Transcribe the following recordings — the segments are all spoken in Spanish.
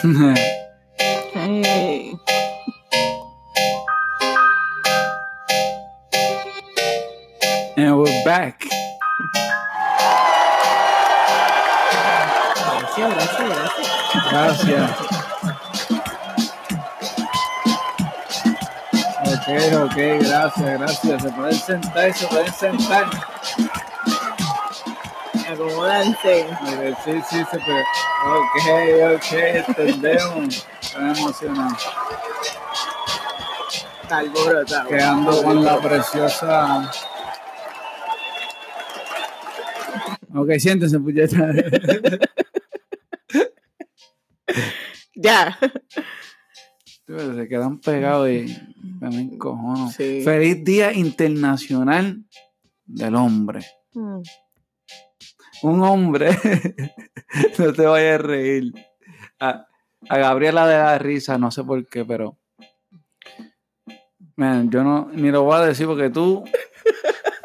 Hey. And we're back. Gracias. Gracias. Ok, ok, gracias, gracias. Se pueden sentar, se pueden sentar. Acomódanse. Sí, sí, se puede. Ok, ok, entendemos. Estoy emocionado. Está alborotado. Quedando con la preciosa. Ok, siéntense, puñeta. Ya. Se quedan pegados y me encojono. Sí. Feliz Día Internacional del Hombre. Mm. Un hombre, no te vayas a reír. A, a Gabriela de la risa, no sé por qué, pero. Man, yo no, ni lo voy a decir porque tú,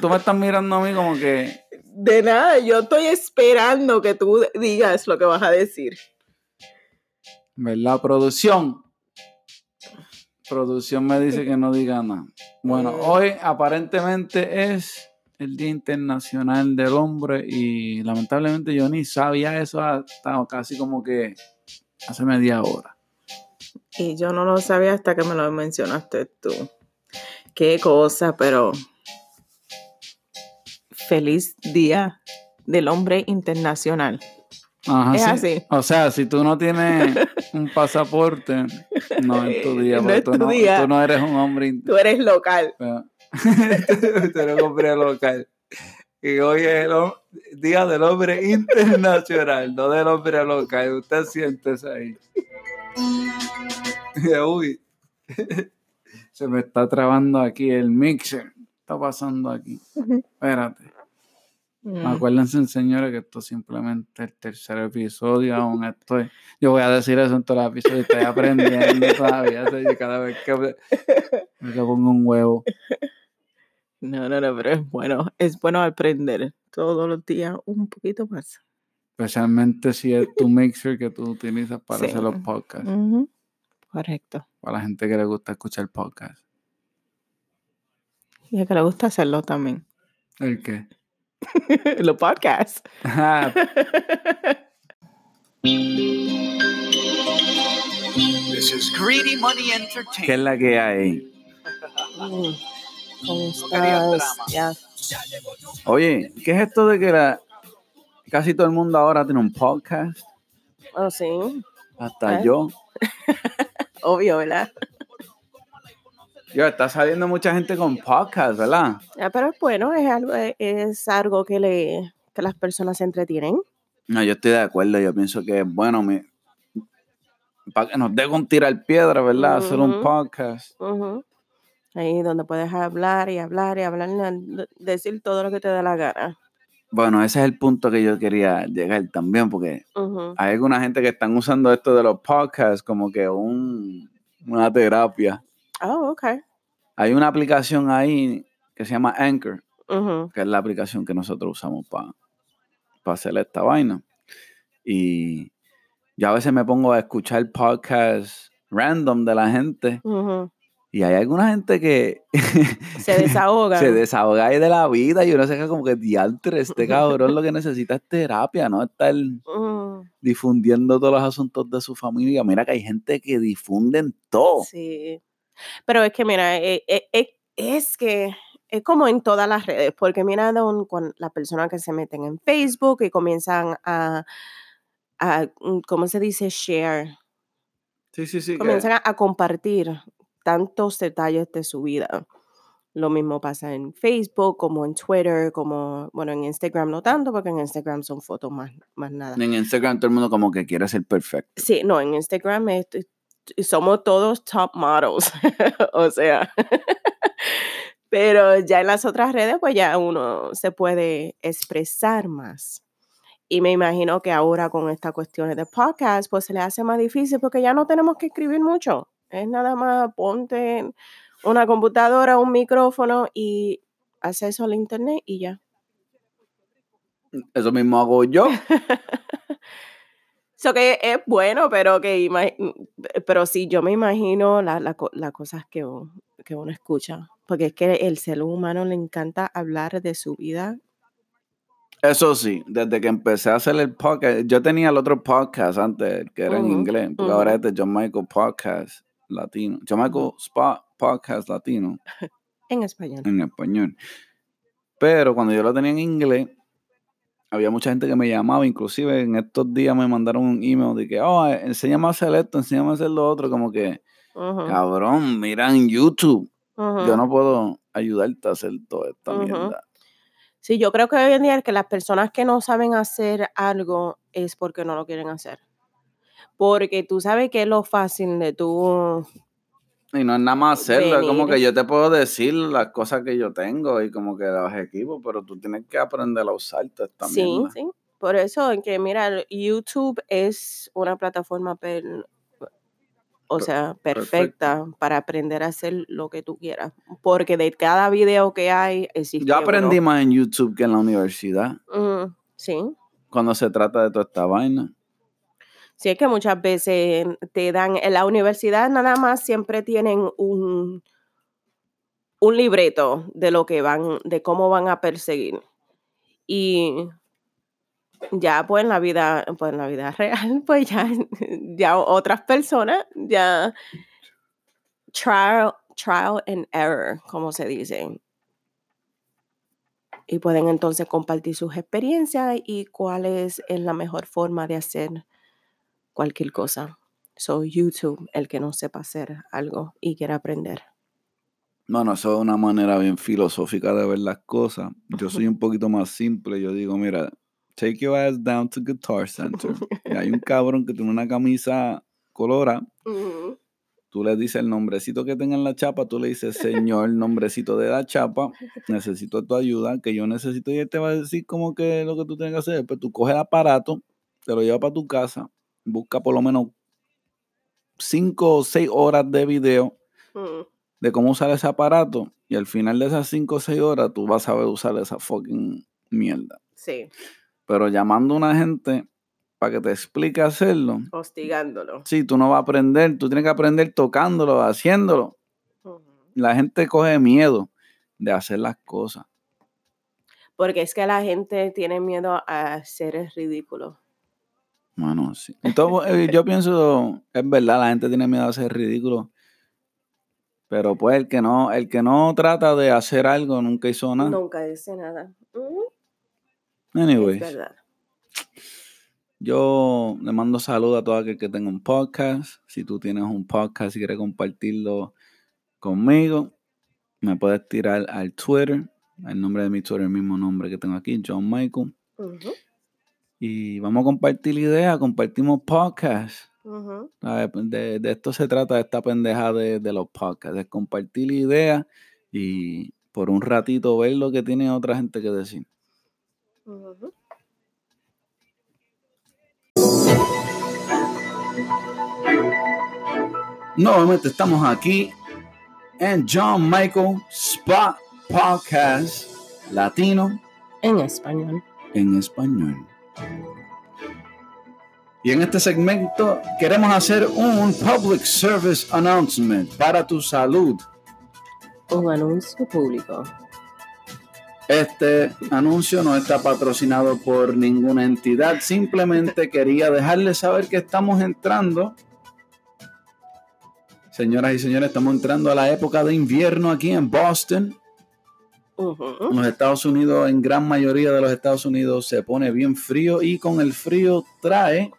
tú me estás mirando a mí como que, De nada, yo estoy esperando que tú digas lo que vas a decir. ¿verdad? Producción. Producción me dice que no diga nada. Bueno, Mm. hoy aparentemente es el Día Internacional del Hombre y lamentablemente yo ni sabía eso hasta casi como que hace media hora. Y yo no lo sabía hasta que me lo mencionaste tú. Qué cosa, pero feliz día del hombre internacional. Ajá, Es sí. así. O sea, si tú no tienes un pasaporte, no es tu día, No porque es tú, no, día. tú no eres un hombre Tú eres local. Pero- eres un hombre local. Y hoy es el Día del Hombre Internacional, no del hombre local. Usted siéntese ahí. Uy, se me está trabando aquí el mixer. ¿Qué está pasando aquí? Espérate. Mm. Acuérdense, señores, que esto simplemente es el tercer episodio. Aún estoy. Yo voy a decir eso en todos los episodios. Estoy aprendiendo todavía. cada vez que me pongo un huevo. No, no, no, pero es bueno. Es bueno aprender todos los días un poquito más. Especialmente si es tu mixer que tú utilizas para Sí. hacer los podcasts. Ujú. Correcto. Para la gente que le gusta escuchar podcasts. Y a que le gusta hacerlo también. ¿El qué? los podcasts. Ah, This is Greedy Money ¿Qué es la que hay? ¿Cómo querías estás? drama. Ya. Oye, ¿qué es esto de que la, casi todo el mundo ahora tiene un podcast? Oh, sí. Hasta ¿Eh? yo. Obvio, ¿verdad? Yo, está saliendo mucha gente con podcast, ¿verdad? Ya, pero es bueno, es algo, es algo que, le, que las personas se entretienen. No, yo estoy de acuerdo. Yo pienso que es bueno para que nos dé con tirar piedra, ¿verdad? Hacer un podcast. Ujú. Ahí donde puedes hablar y hablar y hablar, y decir todo lo que te da la gana. Bueno, ese es el punto que yo quería llegar también, porque hay alguna gente que están usando esto de los podcasts como que un, una terapia. Oh, ok. Hay una aplicación ahí que se llama Anchor, que es la aplicación que nosotros usamos para hacer esta vaina. Y yo a veces me pongo a escuchar podcasts random de la gente Ujú. Y hay alguna gente que Se desahogan. se desahoga ahí de la vida y uno se queda como que diantre, este cabrón lo que necesita es terapia, no estar Ujú. difundiendo todos los asuntos de su familia. Mira que hay gente que difunden todo. Sí. Pero es que, mira, eh, eh, eh, es que es como en todas las redes, porque mira don- con las personas que se meten en Facebook y comienzan a, a, mm, ¿cómo se dice? Share. Sí, sí, sí. que- Comienzan a, a compartir tantos detalles de su vida. Lo mismo pasa en Facebook, como en Twitter, como, bueno, en Instagram no tanto, porque en Instagram son fotos más, más nada. En Instagram todo el mundo como que quiere ser perfecto. Sí, no, en Instagram es- somos todos top models, o sea, pero ya en las otras redes pues ya uno se puede expresar más. Y me imagino que ahora con estas cuestiones de podcast pues se le hace más difícil porque ya no tenemos que escribir mucho. Es nada más ponte una computadora, un micrófono y acceso al internet y ya. Eso mismo hago yo. Eso que es bueno, pero que ima- pero sí, yo me imagino la- la co- las cosas que uno, que uno escucha. Porque es que el ser humano le encanta hablar de su vida. Eso sí, desde que empecé a hacer el podcast, yo tenía el otro podcast antes, que era en inglés, porque ahora ujú. este John Michael Podcast Latino. Michael Spot Podcast Latino En español. en español. Pero cuando yo lo tenía en inglés, había mucha gente que me llamaba, inclusive en estos días me mandaron un email de que, oh, enséñame a hacer esto, enséñame a hacer lo otro, como que, cabrón, mira en YouTube, yo no puedo ayudarte a hacer toda esta mierda. Sí, yo creo que hoy en día que las personas que no saben hacer algo es porque no lo quieren hacer. Porque tú sabes que es lo fácil de tú. Y no es nada más hacerlo, es como que yo te puedo decir las cosas que yo tengo y como que los equipos, pero tú tienes que aprender a usar toda esta Sí, sí. Por eso es que, mira, YouTube es una plataforma, per- o sea, perfecta. para aprender a hacer lo que tú quieras. Porque de cada video que hay existe Yo aprendí uno. más en YouTube que en la universidad Mm, sí. cuando se trata de toda esta vaina. Sí, es que muchas veces te dan, en la universidad nada más siempre tienen un, un libreto de lo que van, de cómo van a perseguir. Y ya pues en la vida, pues en la vida real, pues ya, ya otras personas, ya trial, trial and error, como se dice. Y pueden entonces compartir sus experiencias y cuál es, es la mejor forma de hacer cualquier cosa. So YouTube, el que no sepa hacer algo y quiera aprender. Bueno, eso es una manera bien filosófica de ver las cosas. Yo soy un poquito más simple. Yo digo, mira, take your ass down to Guitar Center. Y hay un cabrón que tiene una camisa colora. Tú le dices el nombrecito que tenga en la chapa. Tú le dices, señor, nombrecito de la chapa. Necesito tu ayuda, que yo necesito. Y él te va a decir como que lo que tú tienes que hacer. Pues tú coges el aparato, te lo llevas para tu casa, busca por lo menos cinco o seis horas de video Mm, de cómo usar ese aparato y al final de esas 5 o 6 horas tú vas a saber usar esa fucking mierda. Sí, Pero llamando a una gente para que te explique hacerlo, hostigándolo. sí, tú no vas a aprender, tú tienes que aprender tocándolo, haciéndolo. La gente coge miedo de hacer las cosas. Porque es que la gente tiene miedo a ser ridículo. Bueno, sí. Entonces, eh, yo pienso, es verdad, la gente tiene miedo a hacer ridículo. Pero pues el que no, el que no trata de hacer algo nunca hizo nada. Nunca dice nada. Es Anyways. verdad. Yo le mando saludos a todo aquel que tenga un podcast. Si tú tienes un podcast y quieres compartirlo conmigo, me puedes tirar al Twitter. El nombre de mi Twitter, el mismo nombre que tengo aquí, John Michael. Y vamos a compartir ideas, compartimos podcasts. ¿sabes? De, de esto se trata, de esta pendeja de, de los podcasts, de compartir ideas y por un ratito ver lo que tiene otra gente que decir. Nuevamente estamos aquí en John Michael Spot Podcast Latino En español. en español. Y en este segmento queremos hacer un public service announcement para tu salud. Un anuncio público. Este anuncio no está patrocinado por ninguna entidad, simplemente quería dejarles saber que estamos entrando. Señoras y señores, estamos entrando a la época de invierno aquí en Boston. En los Estados Unidos, en gran mayoría de los Estados Unidos, se pone bien frío y con el frío trae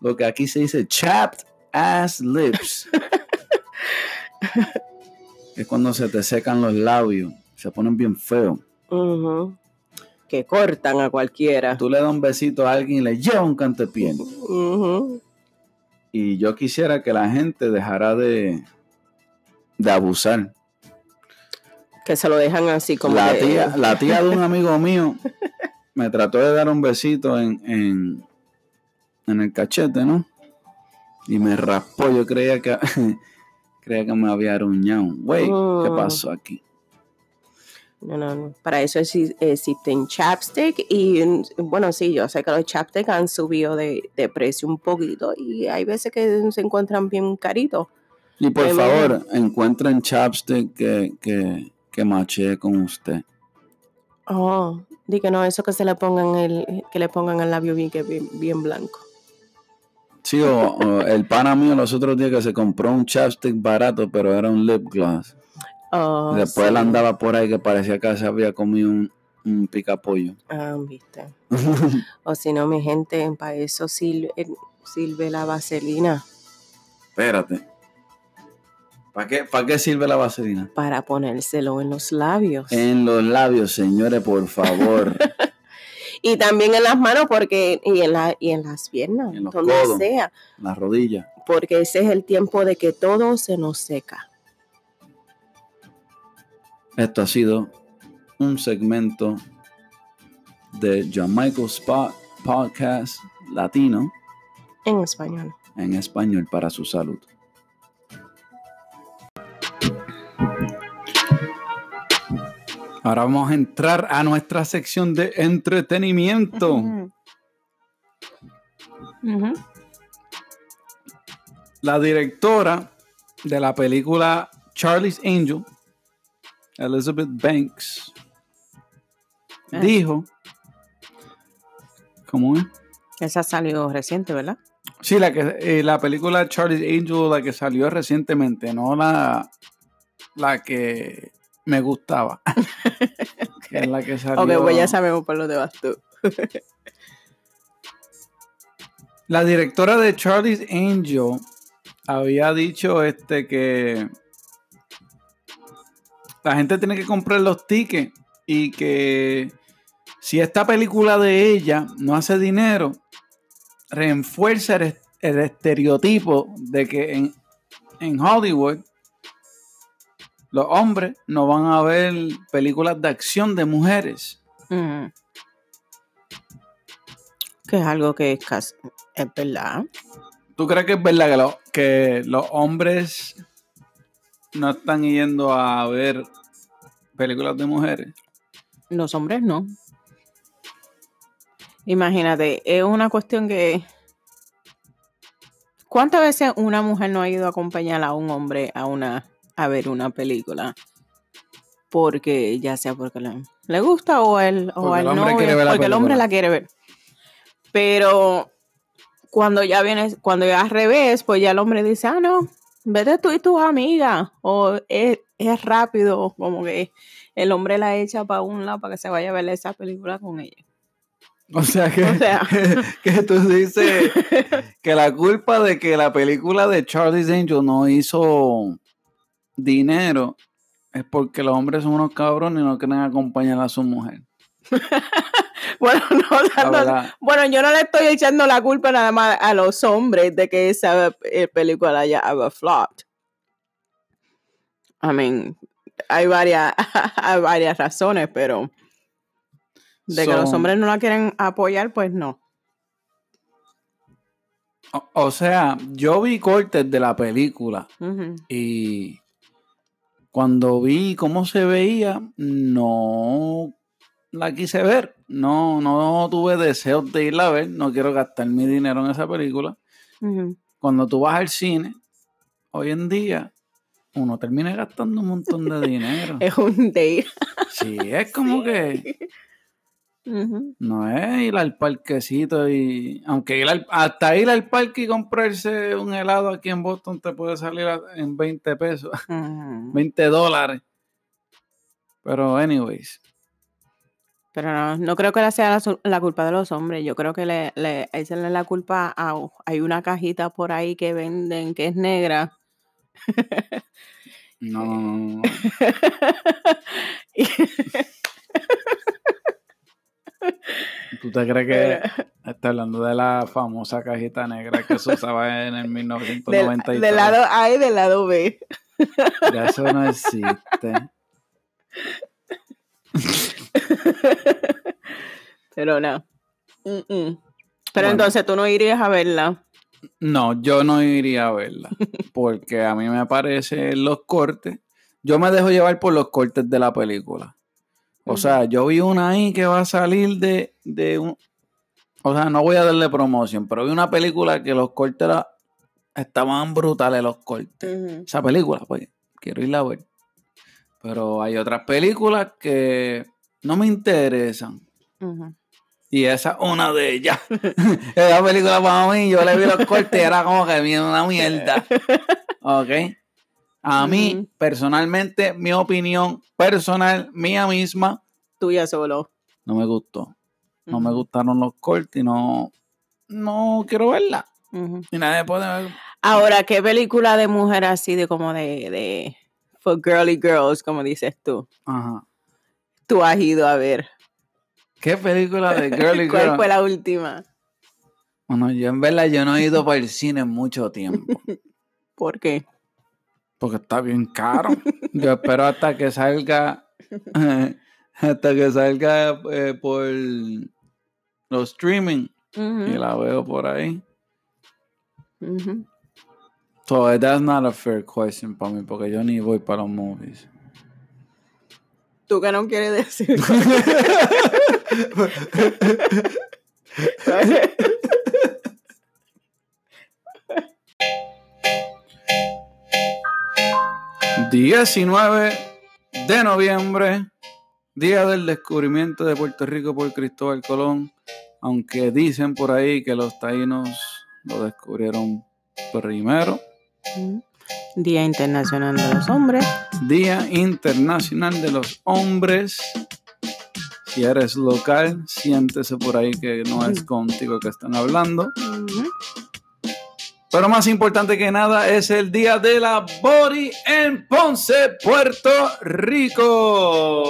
lo que aquí se dice chapped ass lips. es cuando se te secan los labios, se ponen bien feos. Que cortan a cualquiera. Tú le das un besito a alguien y le lleva un cantepié. Ujú. Y yo quisiera que la gente dejara de, de abusar. Que se lo dejan así como la, que- tía, la tía de un amigo mío me trató de dar un besito en, en, en el cachete, ¿no? Y me raspó. Yo creía que, creía que me había aruñado. Güey, ¿qué Mm. pasó aquí? No, no, no. Para eso exi- existen chapstick y bueno, sí, yo sé que los chapstick han subido de, de precio un poquito y hay veces que se encuentran bien caritos. Y por Ay, favor, encuentren chapstick que, que, que machee con usted. Oh, di que no, eso que se le pongan el, que le pongan el labio bien, que bien, bien blanco. Sí, o, o el pana mío los otros días que se compró un chapstick barato, pero era un lip gloss. Oh, Después sí. él andaba por ahí que parecía que se había comido un, un picapollo. Ah, viste. O si no, mi gente, para eso sirve, sirve la vaselina, Espérate. ¿Para qué, ¿Para qué sirve la vaselina? para ponérselo en los labios. En los labios, señores, por favor. Y también en las manos porque y en, la, y en las piernas, En los donde codos. sea, Las rodillas. porque ese es el tiempo de que todo se nos seca. Esto ha sido un segmento de John Michael Spot Podcast Latino En español. en español para su salud. Ahora vamos a entrar a nuestra sección de entretenimiento. La directora de la película Charlie's Angel, Elizabeth Banks, Ah. dijo, ¿cómo es? Esa salió reciente, ¿verdad? Sí, la que eh, la película Charlie's Angel, la que salió recientemente, no la, la que me gustaba. Es la que salió. Ok, pues ya sabemos por dónde vas tú. La directora de Charlie's Angel había dicho este que la gente tiene que comprar los tickets y que si esta película de ella no hace dinero, refuerza el, el estereotipo de que en, en Hollywood los hombres no van a ver películas de acción de mujeres. Ujú. Que es algo que es, casi- es verdad. ¿Tú crees que es verdad que, lo- que los hombres no están yendo a ver películas de mujeres? Los hombres no. Imagínate, es una cuestión que. ¿Cuántas veces una mujer no ha ido a acompañar a un hombre a una a ver una película? Porque ya sea porque le, le gusta o él o Porque el hombre no, quiere ver la porque el hombre la quiere ver. Pero cuando ya viene, cuando ya al revés, pues ya el hombre dice, ah, no, vete tú y tus amigas. O es, es rápido, como que el hombre la echa para un lado para que se vaya a ver esa película con ella. O sea que, O sea. que tú dices que la culpa de que la película de Charlie's Angel no hizo dinero es porque los hombres son unos cabrones y no quieren acompañar a su mujer. Bueno, no, La tanto- verdad. bueno, yo no le estoy echando la culpa nada más a los hombres de que esa eh, película haya flopped. I mean, hay varias, hay varias razones, pero de que los hombres no la quieren apoyar, pues no. O, o sea, yo vi cortes de la película. Y cuando vi cómo se veía, no la quise ver. No, no tuve deseos de irla a ver. No quiero gastar mi dinero en esa película. Cuando tú vas al cine, hoy en día, uno termina gastando un montón de dinero. Es un date. Sí, es como que No es ir al parquecito y. Aunque ir al- hasta ir al parque y comprarse un helado aquí en Boston te puede salir a- en 20 pesos. Ujú. 20 dólares. Pero, anyways. Pero no, no creo que la sea la, culpa de los hombres. Yo creo que le, le echenle la culpa a. Hay una cajita por ahí que venden que es negra. No, no, no, no. Y- ¿Tú te crees que está hablando de la famosa cajita negra que se usaba en el del, 1993? del lado A y del lado B. Ya eso no existe. Pero no. Mm, mm. Pero Bueno. entonces tú no irías a verla. No, yo no iría a verla. Porque a mí me parecen los cortes. Yo me dejo llevar por los cortes de la película. O sea, yo vi una ahí que va a salir de, de un... O sea, no voy a darle promoción, pero vi una película que los cortes era- estaban brutales los cortes. Esa película, pues, quiero irla a ver. Pero hay otras películas que no me interesan. Y esa es una de ellas. Esa película para mí, yo le vi los cortes y era como que una mierda. ¿Ok? A mí, personalmente, mi opinión personal, mía misma, Tuya solo. no me gustó. No me gustaron los cortes y no, no quiero verla. Y nadie puede ver. Ahora, ¿qué película de mujer así de como de, de for girly girls, como dices tú, Ajá. tú has ido a ver? ¿Qué película de Girly ¿Cuál Girl? fue la última? Bueno, yo en verdad yo no he ido para el cine en mucho tiempo. ¿Por qué? Porque está bien caro. Yo espero hasta que salga. hasta que salga eh, por los streaming. Y la veo por ahí. ujú. So that's not a fair question para mí, porque yo ni voy para los movies. ¿Tú qué no quieres decir? 19 de noviembre, día del descubrimiento de Puerto Rico por Cristóbal Colón, aunque dicen por ahí que los taínos lo descubrieron primero. Ujú. Día Internacional de los Hombres. Día Internacional de los Hombres. Si eres local, siéntese por ahí que no es contigo que están hablando. Ujú. Pero más importante que nada es el Día de la Body en Ponce, Puerto Rico.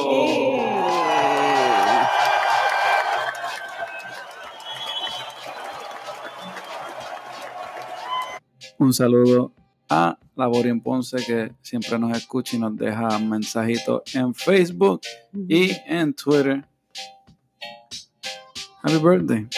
Un saludo a la Body en Ponce que siempre nos escucha y nos deja mensajitos en Facebook y en Twitter. Happy birthday.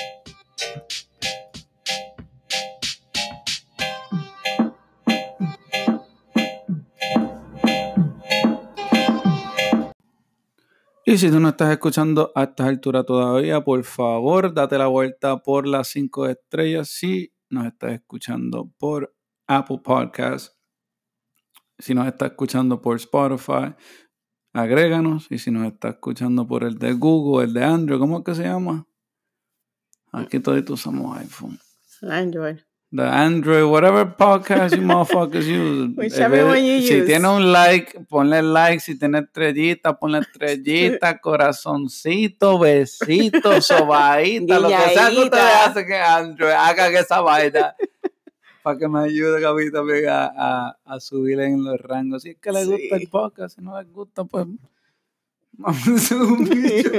Y si tú no estás escuchando a estas alturas todavía, por favor, date la vuelta por las cinco estrellas si nos estás escuchando por Apple Podcast. Si nos estás escuchando por Spotify, agréganos. Y si nos estás escuchando por el de Google, el de Android, ¿cómo es que se llama? Aquí todos usamos iPhone. Android. The Android, whatever podcast you motherfuckers use. Whichever Eh, one you si use. tiene un like, ponle like. Si tiene estrellita, ponle estrellita, corazoncito, besito, sobadita, lo que sea que usted Guiñadita. hace que Android haga que esa vaina. Para que me ayude mí también a, a, a subir en los rangos. Si es que le gusta el podcast, si no les gusta, pues. Vamos a bicho.